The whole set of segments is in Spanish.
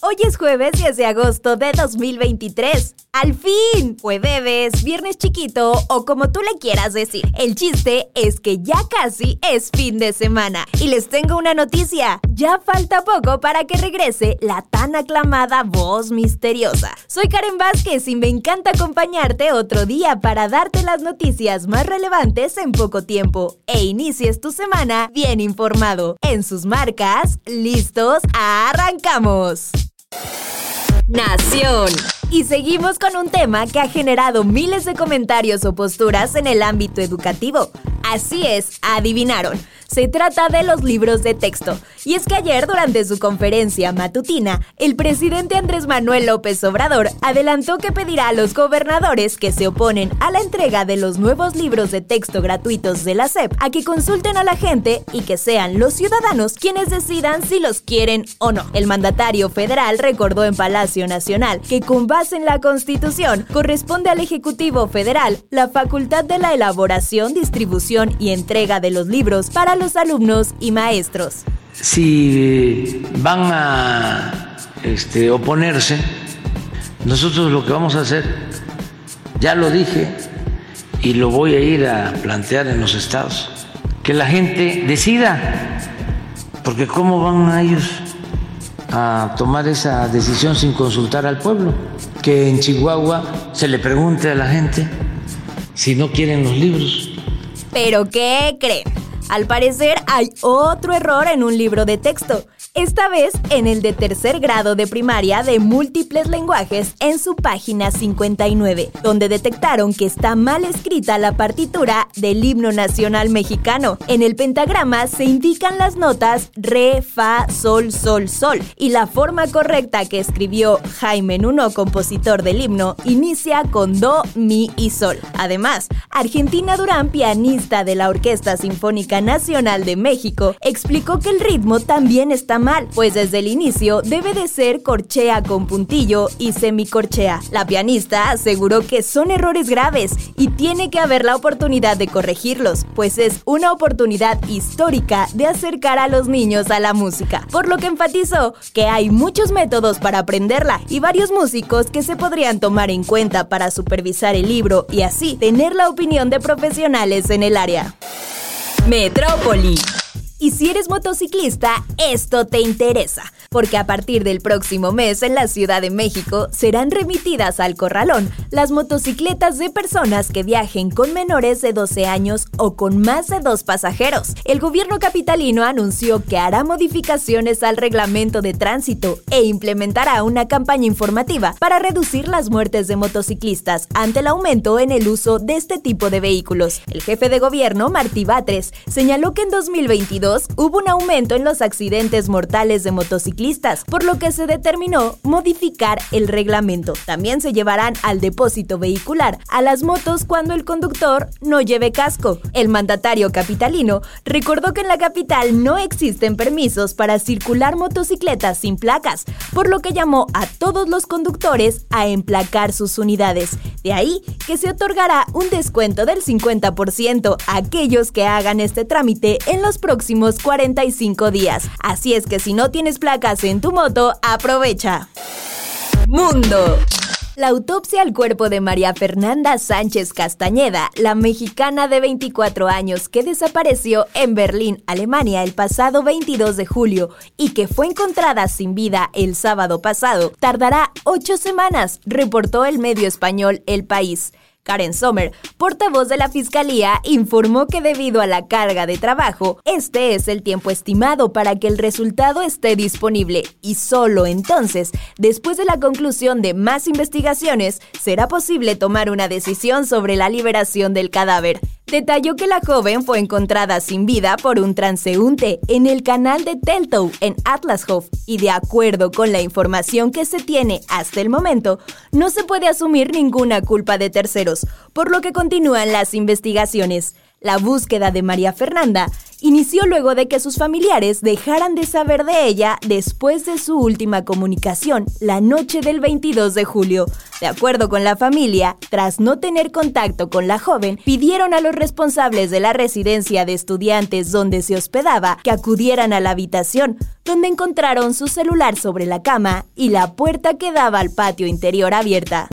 Hoy es jueves 10 de agosto de 2023. ¡Al fin! Jueves, viernes chiquito o como tú le quieras decir. El chiste es que ya casi es fin de semana. Y les tengo una noticia. Ya falta poco para que regrese la tan aclamada voz misteriosa. Soy Karen Vázquez y me encanta acompañarte otro día para darte las noticias más relevantes en poco tiempo. E inicies tu semana bien informado. En sus marcas, listos, arrancamos. Nación. Y seguimos con un tema que ha generado miles de comentarios o posturas en el ámbito educativo. Así es, adivinaron. Se trata de los libros de texto. Y es que ayer, durante su conferencia matutina, el presidente Andrés Manuel López Obrador adelantó que pedirá a los gobernadores que se oponen a la entrega de los nuevos libros de texto gratuitos de la SEP a que consulten a la gente y que sean los ciudadanos quienes decidan si los quieren o no. El mandatario federal recordó en Palacio Nacional que con base en la Constitución corresponde al Ejecutivo Federal la facultad de la elaboración, distribución y entrega de los libros para los alumnos y maestros. Si van a este, oponerse, nosotros lo que vamos a hacer, ya lo dije y lo voy a ir a plantear en los estados, que la gente decida, porque ¿cómo van a ellos a tomar esa decisión sin consultar al pueblo? Que en Chihuahua se le pregunte a la gente si no quieren los libros. ¿Pero qué creen? Al parecer hay otro error en un libro de texto esta vez en el de tercer grado de primaria de múltiples lenguajes en su página 59, donde detectaron que está mal escrita la partitura del himno nacional mexicano. En el pentagrama se indican las notas re, fa, sol, sol, sol, y la forma correcta que escribió Jaime Nuno, compositor del himno, inicia con do, mi y sol. Además, Argentina Durán, pianista de la Orquesta Sinfónica Nacional de México, explicó que el ritmo también está mal pues desde el inicio debe de ser corchea con puntillo y semicorchea. La pianista aseguró que son errores graves y tiene que haber la oportunidad de corregirlos, pues es una oportunidad histórica de acercar a los niños a la música, por lo que enfatizó que hay muchos métodos para aprenderla y varios músicos que se podrían tomar en cuenta para supervisar el libro y así tener la opinión de profesionales en el área. Metrópoli. Y si eres motociclista, esto te interesa porque a partir del próximo mes en la Ciudad de México serán remitidas al corralón las motocicletas de personas que viajen con menores de 12 años o con más de dos pasajeros. El gobierno capitalino anunció que hará modificaciones al reglamento de tránsito e implementará una campaña informativa para reducir las muertes de motociclistas ante el aumento en el uso de este tipo de vehículos. El jefe de gobierno, Martí Batres, señaló que en 2022 hubo un aumento en los accidentes mortales de motociclistas por lo que se determinó modificar el reglamento. También se llevarán al depósito vehicular a las motos cuando el conductor no lleve casco. El mandatario capitalino recordó que en la capital no existen permisos para circular motocicletas sin placas, por lo que llamó a todos los conductores a emplacar sus unidades. De ahí que se otorgará un descuento del 50% a aquellos que hagan este trámite en los próximos 45 días. Así es que si no tienes placas en tu moto, aprovecha. Mundo. La autopsia al cuerpo de María Fernanda Sánchez Castañeda, la mexicana de 24 años que desapareció en Berlín, Alemania, el pasado 22 de julio y que fue encontrada sin vida el sábado pasado, tardará ocho semanas, reportó el medio español El País. Karen Sommer, portavoz de la Fiscalía, informó que debido a la carga de trabajo, este es el tiempo estimado para que el resultado esté disponible. Y solo entonces, después de la conclusión de más investigaciones, será posible tomar una decisión sobre la liberación del cadáver detalló que la joven fue encontrada sin vida por un transeúnte en el canal de Teltow en Atlashof y de acuerdo con la información que se tiene hasta el momento, no se puede asumir ninguna culpa de terceros, por lo que continúan las investigaciones. La búsqueda de María Fernanda inició luego de que sus familiares dejaran de saber de ella después de su última comunicación, la noche del 22 de julio. De acuerdo con la familia, tras no tener contacto con la joven, pidieron a los responsables de la residencia de estudiantes donde se hospedaba que acudieran a la habitación, donde encontraron su celular sobre la cama y la puerta que daba al patio interior abierta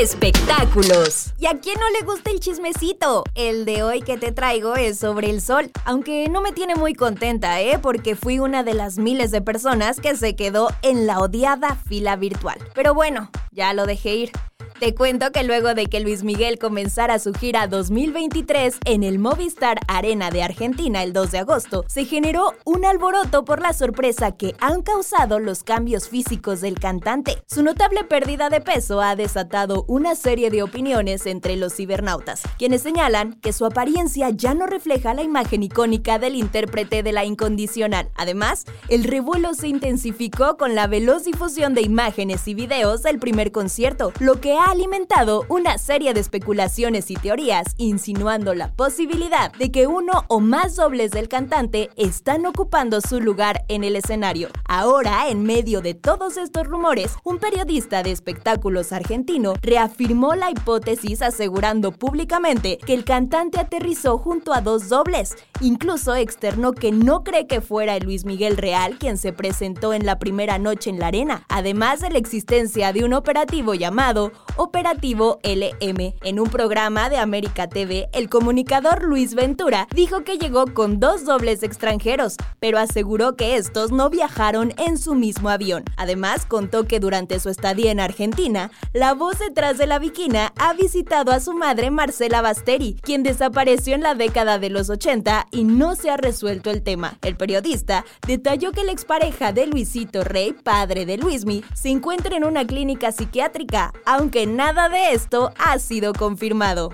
espectáculos. ¿Y a quién no le gusta el chismecito? El de hoy que te traigo es sobre el sol, aunque no me tiene muy contenta, ¿eh? Porque fui una de las miles de personas que se quedó en la odiada fila virtual. Pero bueno, ya lo dejé ir. Te cuento que luego de que Luis Miguel comenzara su gira 2023 en el Movistar Arena de Argentina el 2 de agosto, se generó un alboroto por la sorpresa que han causado los cambios físicos del cantante. Su notable pérdida de peso ha desatado una serie de opiniones entre los cibernautas, quienes señalan que su apariencia ya no refleja la imagen icónica del intérprete de la incondicional. Además, el revuelo se intensificó con la veloz difusión de imágenes y videos del primer concierto, lo que ha ha alimentado una serie de especulaciones y teorías insinuando la posibilidad de que uno o más dobles del cantante están ocupando su lugar en el escenario. Ahora, en medio de todos estos rumores, un periodista de espectáculos argentino reafirmó la hipótesis asegurando públicamente que el cantante aterrizó junto a dos dobles. Incluso externó que no cree que fuera Luis Miguel Real quien se presentó en la primera noche en la arena, además de la existencia de un operativo llamado Operativo LM. En un programa de América TV, el comunicador Luis Ventura dijo que llegó con dos dobles extranjeros, pero aseguró que estos no viajaron en su mismo avión. Además, contó que durante su estadía en Argentina, la voz detrás de la viquina ha visitado a su madre Marcela Basteri, quien desapareció en la década de los 80 y no se ha resuelto el tema. El periodista detalló que la expareja de Luisito Rey, padre de Luismi, se encuentra en una clínica psiquiátrica, aunque nada de esto ha sido confirmado.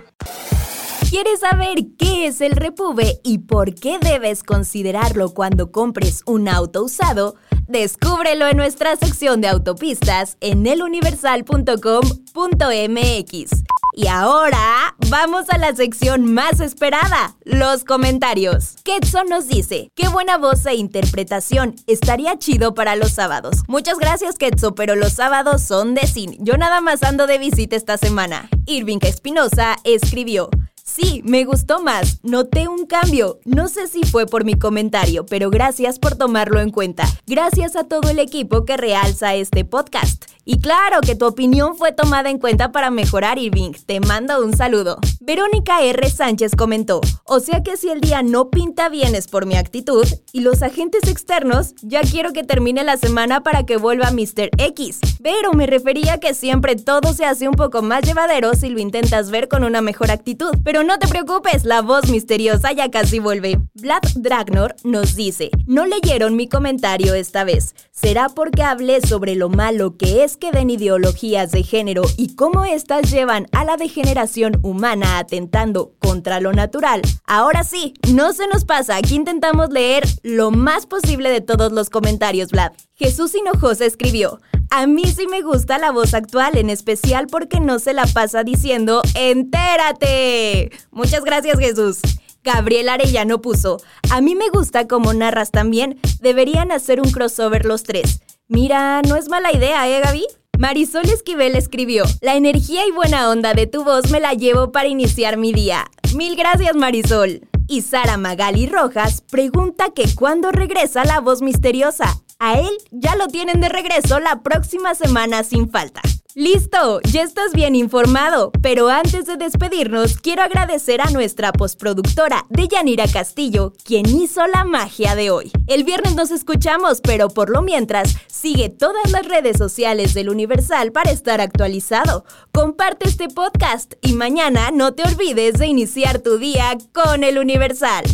¿Quieres saber qué es el repube y por qué debes considerarlo cuando compres un auto usado? Descúbrelo en nuestra sección de autopistas en eluniversal.com.mx. Y ahora vamos a la sección más esperada, los comentarios. Ketson nos dice, qué buena voz e interpretación, estaría chido para los sábados. Muchas gracias Ketso, pero los sábados son de cine. Yo nada más ando de visita esta semana. Irving Espinosa escribió, Sí, me gustó más. Noté un cambio. No sé si fue por mi comentario, pero gracias por tomarlo en cuenta. Gracias a todo el equipo que realza este podcast. Y claro que tu opinión fue tomada en cuenta para mejorar, Irving. Te mando un saludo. Verónica R. Sánchez comentó, o sea que si el día no pinta bien es por mi actitud y los agentes externos, ya quiero que termine la semana para que vuelva Mr. X. Pero me refería que siempre todo se hace un poco más llevadero si lo intentas ver con una mejor actitud. Pero no te preocupes, la voz misteriosa ya casi vuelve. Vlad Dragnor nos dice, no leyeron mi comentario esta vez. ¿Será porque hablé sobre lo malo que es que den ideologías de género y cómo éstas llevan a la degeneración humana atentando contra lo natural. Ahora sí, no se nos pasa, aquí intentamos leer lo más posible de todos los comentarios, Vlad. Jesús Hinojosa escribió, a mí sí me gusta la voz actual, en especial porque no se la pasa diciendo entérate. Muchas gracias Jesús. Gabriel Arellano puso, a mí me gusta como narras también, deberían hacer un crossover los tres. Mira, no es mala idea, ¿eh, Gaby? Marisol Esquivel escribió, la energía y buena onda de tu voz me la llevo para iniciar mi día. Mil gracias Marisol. Y Sara Magali Rojas pregunta que cuándo regresa la voz misteriosa. A él ya lo tienen de regreso la próxima semana sin falta. Listo, ya estás bien informado, pero antes de despedirnos quiero agradecer a nuestra postproductora Deyanira Castillo, quien hizo la magia de hoy. El viernes nos escuchamos, pero por lo mientras, sigue todas las redes sociales del Universal para estar actualizado. Comparte este podcast y mañana no te olvides de iniciar tu día con el Universal.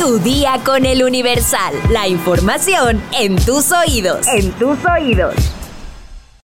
Tu día con el Universal, la información en tus oídos. En tus oídos.